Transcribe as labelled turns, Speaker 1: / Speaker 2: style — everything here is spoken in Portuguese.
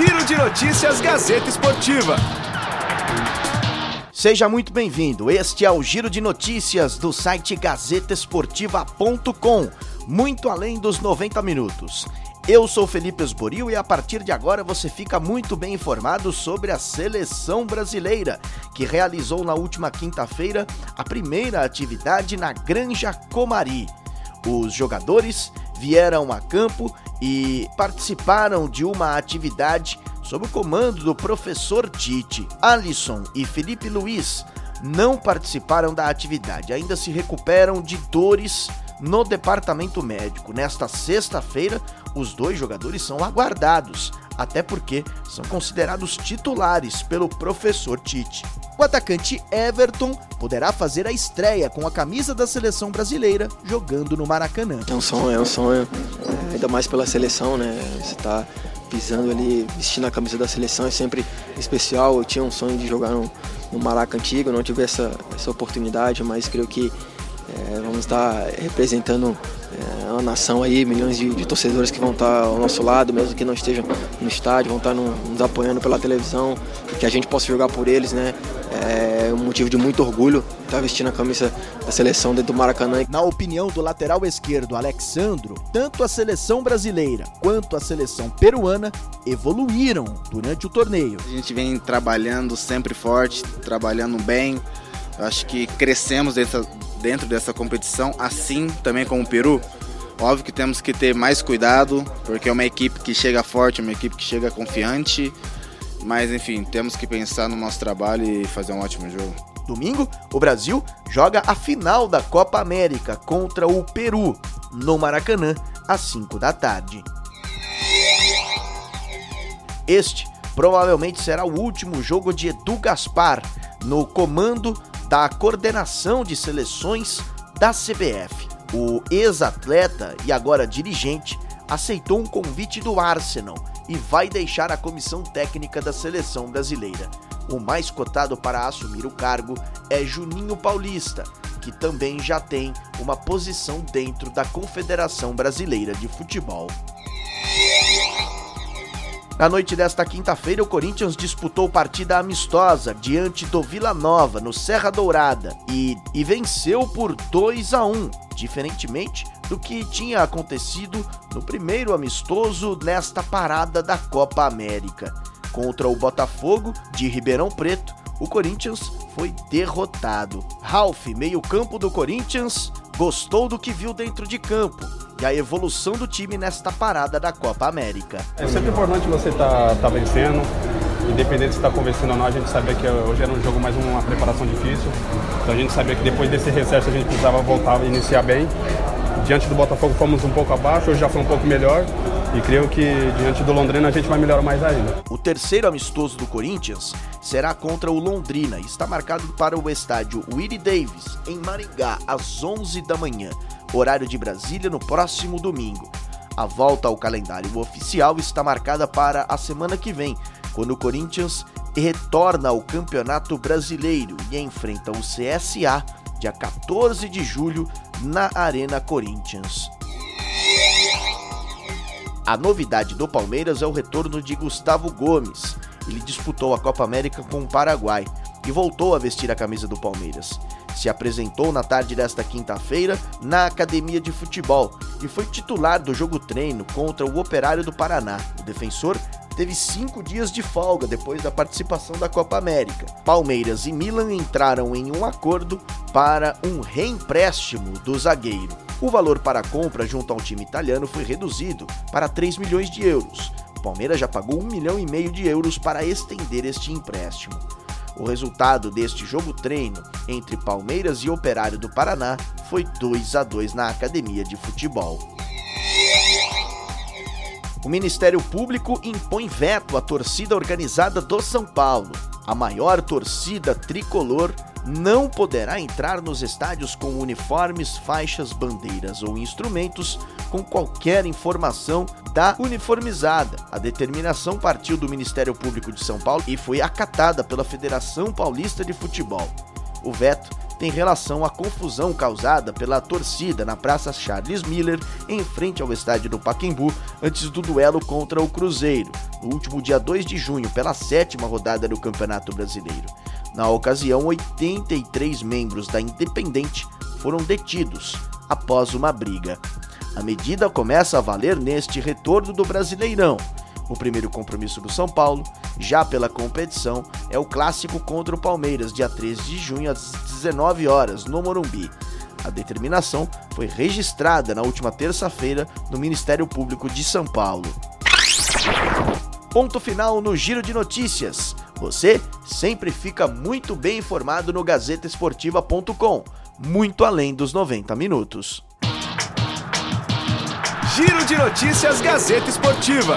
Speaker 1: Giro de Notícias Gazeta Esportiva.
Speaker 2: Seja muito bem-vindo. Este é o Giro de Notícias do site gazetesportiva.com. Muito além dos 90 minutos. Eu sou Felipe Esboril e a partir de agora você fica muito bem informado sobre a seleção brasileira, que realizou na última quinta-feira a primeira atividade na Granja Comari. Os jogadores vieram a campo e participaram de uma atividade sob o comando do professor Tite. Alisson e Felipe Luiz não participaram da atividade, ainda se recuperam de dores no departamento médico. Nesta sexta-feira, os dois jogadores são aguardados, até porque são considerados titulares pelo professor Tite. O atacante Everton poderá fazer a estreia com a camisa da seleção brasileira jogando no Maracanã.
Speaker 3: É um sonho, é um sonho, ainda mais pela seleção, né? Você tá pisando ali, vestindo a camisa da seleção é sempre especial. Eu tinha um sonho de jogar no, no Maracanã antigo, não tive essa, essa oportunidade, mas creio que é, vamos estar representando é, uma nação aí, milhões de, de, torcedores que vão estar ao nosso lado, mesmo que não estejam no estádio, vão estar no, nos apoiando pela televisão, que a gente possa jogar por eles, né? É um motivo de muito orgulho estar vestindo a camisa da seleção dentro do Maracanã.
Speaker 2: Na opinião do lateral esquerdo Alexandro, tanto a seleção brasileira quanto a seleção peruana evoluíram durante o torneio.
Speaker 4: A gente vem trabalhando sempre forte, trabalhando bem. Eu acho que crescemos dentro, dentro dessa competição, assim também como o Peru. Óbvio que temos que ter mais cuidado, porque é uma equipe que chega forte, uma equipe que chega confiante. Mas enfim, temos que pensar no nosso trabalho e fazer um ótimo jogo.
Speaker 2: Domingo, o Brasil joga a final da Copa América contra o Peru, no Maracanã, às 5 da tarde. Este provavelmente será o último jogo de Edu Gaspar no comando da coordenação de seleções da CBF. O ex-atleta e agora dirigente aceitou um convite do Arsenal e vai deixar a comissão técnica da seleção brasileira. O mais cotado para assumir o cargo é Juninho Paulista, que também já tem uma posição dentro da Confederação Brasileira de Futebol. Na noite desta quinta-feira, o Corinthians disputou partida amistosa diante do Vila Nova, no Serra Dourada, e, e venceu por 2 a 1, diferentemente do que tinha acontecido no primeiro amistoso nesta parada da Copa América. Contra o Botafogo de Ribeirão Preto, o Corinthians foi derrotado. Ralph, meio-campo do Corinthians, gostou do que viu dentro de campo e a evolução do time nesta parada da Copa América.
Speaker 5: É sempre importante você estar tá, tá vencendo, independente se está convencendo ou não, a gente sabia que hoje era um jogo mais uma preparação difícil, então a gente sabia que depois desse recesso a gente precisava voltar e iniciar bem. Diante do Botafogo fomos um pouco abaixo, hoje já foi um pouco melhor, e creio que diante do Londrina a gente vai melhorar mais ainda.
Speaker 2: O terceiro amistoso do Corinthians será contra o Londrina e está marcado para o estádio Willie Davis, em Maringá, às 11 da manhã horário de Brasília, no próximo domingo. A volta ao calendário oficial está marcada para a semana que vem, quando o Corinthians retorna ao Campeonato Brasileiro e enfrenta o CSA dia 14 de julho na Arena Corinthians. A novidade do Palmeiras é o retorno de Gustavo Gomes. Ele disputou a Copa América com o Paraguai e voltou a vestir a camisa do Palmeiras se apresentou na tarde desta quinta-feira na academia de futebol e foi titular do jogo treino contra o Operário do Paraná. O defensor teve cinco dias de folga depois da participação da Copa América. Palmeiras e Milan entraram em um acordo para um reempréstimo do zagueiro. O valor para a compra junto ao time italiano foi reduzido para 3 milhões de euros. O Palmeiras já pagou um milhão e meio de euros para estender este empréstimo. O resultado deste jogo treino entre Palmeiras e Operário do Paraná foi 2 a 2 na academia de futebol. O Ministério Público impõe veto à torcida organizada do São Paulo. A maior torcida tricolor não poderá entrar nos estádios com uniformes, faixas, bandeiras ou instrumentos com qualquer informação da uniformizada. A determinação partiu do Ministério Público de São Paulo e foi acatada pela Federação Paulista de Futebol. O veto tem relação à confusão causada pela torcida na Praça Charles Miller, em frente ao estádio do Paquembu, antes do duelo contra o Cruzeiro. no último dia 2 de junho, pela sétima rodada do Campeonato Brasileiro. Na ocasião, 83 membros da Independente foram detidos após uma briga. A medida começa a valer neste retorno do Brasileirão. O primeiro compromisso do São Paulo, já pela competição, é o clássico contra o Palmeiras, dia 13 de junho, às 19 horas, no Morumbi. A determinação foi registrada na última terça-feira no Ministério Público de São Paulo. Ponto final no Giro de Notícias. Você sempre fica muito bem informado no GazetaEsportiva.com, muito além dos 90 minutos.
Speaker 1: Giro de Notícias Gazeta Esportiva.